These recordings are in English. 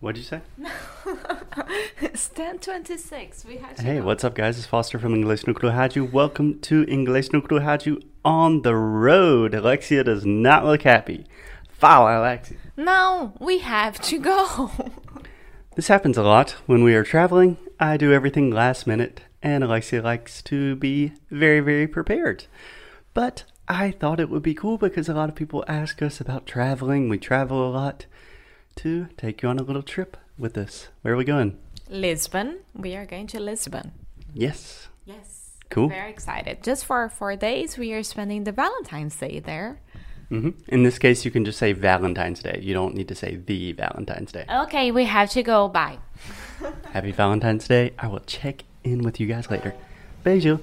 What'd you say? it's 1026. We had to Hey, what's up, guys? It's Foster from English no Rádio. Welcome to English no Rádio on the road. Alexia does not look happy. Fala, Alexia. No, we have to go. This happens a lot when we are traveling. I do everything last minute, and Alexia likes to be very, very prepared. But I thought it would be cool because a lot of people ask us about traveling. We travel a lot to take you on a little trip with us. Where are we going? Lisbon. We are going to Lisbon. Yes. Yes. Cool. Very excited. Just for four days, we are spending the Valentine's Day there. hmm In this case, you can just say Valentine's Day. You don't need to say the Valentine's Day. Okay, we have to go. Bye. Happy Valentine's Day. I will check in with you guys later. Beijo.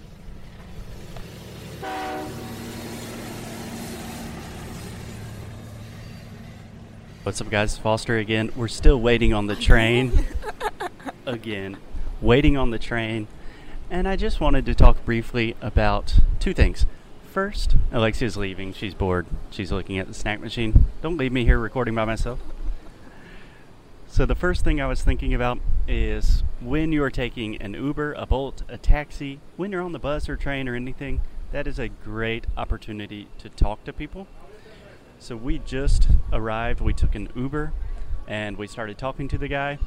What's up, guys? Foster again. We're still waiting on the train. again. Waiting on the train. And I just wanted to talk briefly about two things. First, Alexia's leaving. She's bored. She's looking at the snack machine. Don't leave me here recording by myself. So the first thing I was thinking about is when you are taking an Uber, a Bolt, a taxi, when you're on the bus or train or anything, that is a great opportunity to talk to people. So we just arrived, we took an Uber and we started talking to the guy.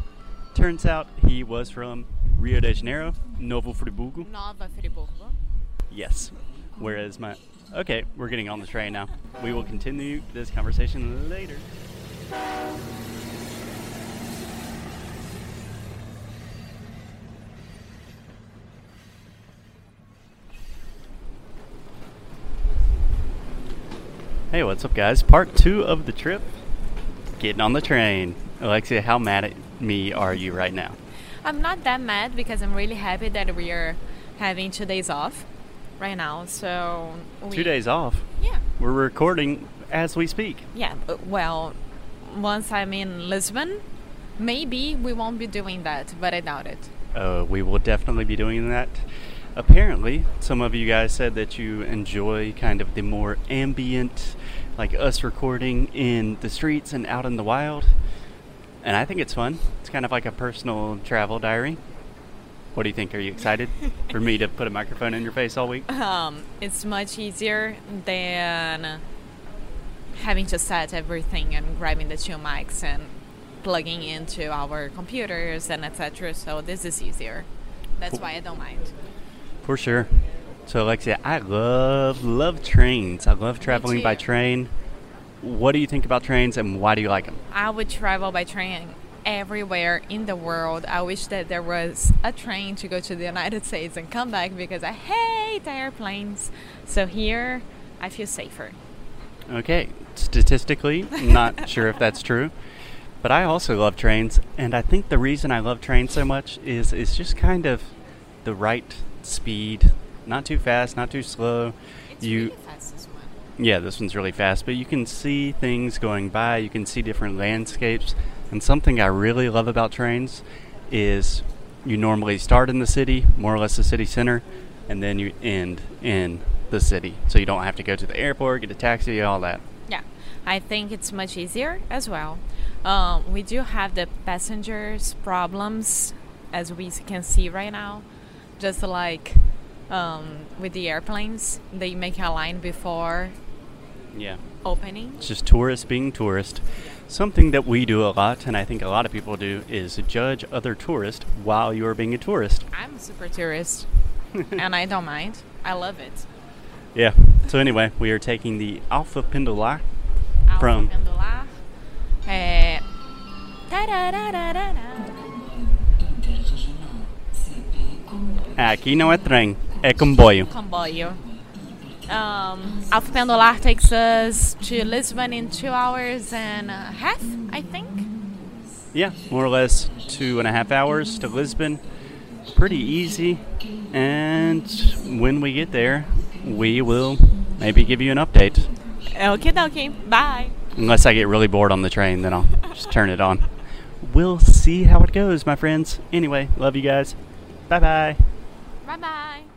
Turns out he was from Rio de Janeiro, Novo Friburgo. Nova Friburgo. Yes. Whereas my Okay, we're getting on the train now. We will continue this conversation later. Hey, what's up, guys? Part two of the trip. Getting on the train. Alexia, how mad at me are you right now? I'm not that mad because I'm really happy that we are having two days off right now. So we, Two days off. Yeah. We're recording as we speak. Yeah. uh, Well, once I'm in Lisbon, maybe we won't be doing that, but I doubt it. Uh, we will definitely be doing that. Apparently, some of you guys said that you enjoy kind of the more ambient, like us recording in the streets and out in the wild. And I think it's fun. It's kind of like a personal travel diary. What do you think? Are you excited for me to put a microphone in your face all week? Um, it's much easier than having to set everything and grabbing the two mics and plugging into our computers and etc. So this is easier. That's why I don't mind. For sure. So, Alexia, I love, love trains. I love traveling by train. What do you think about trains and why do you like them? I would travel by train everywhere in the world. I wish that there was a train to go to the United States and come back because I hate airplanes. So here I feel safer. Okay, statistically, not sure if that's true, but I also love trains, and I think the reason I love trains so much is it's just kind of the right speed, not too fast, not too slow. It's you, really fast this one. yeah, this one's really fast, but you can see things going by. You can see different landscapes, and something I really love about trains is you normally start in the city, more or less the city center, and then you end in the city, so you don't have to go to the airport, get a taxi, all that. Yeah, I think it's much easier as well. Um, we do have the passengers problems, as we can see right now. Just like um, with the airplanes, they make a line before Yeah. opening. It's just tourists being tourists. Something that we do a lot, and I think a lot of people do, is judge other tourists while you are being a tourist. I'm a super tourist, and I don't mind. I love it. Yeah. So anyway, we are taking the Alfa Pendular. From- Pendular. É... Aqui não é trem, é comboio. Comboio. Um, Alfa Pendular takes us to Lisbon in two hours and a half, I think. Yeah, more or less two and a half hours to Lisbon. Pretty easy. And when we get there, we will maybe give you an update. Okie dokie. Bye. Unless I get really bored on the train, then I'll just turn it on. We'll see how it goes, my friends. Anyway, love you guys. Bye bye. Bye bye.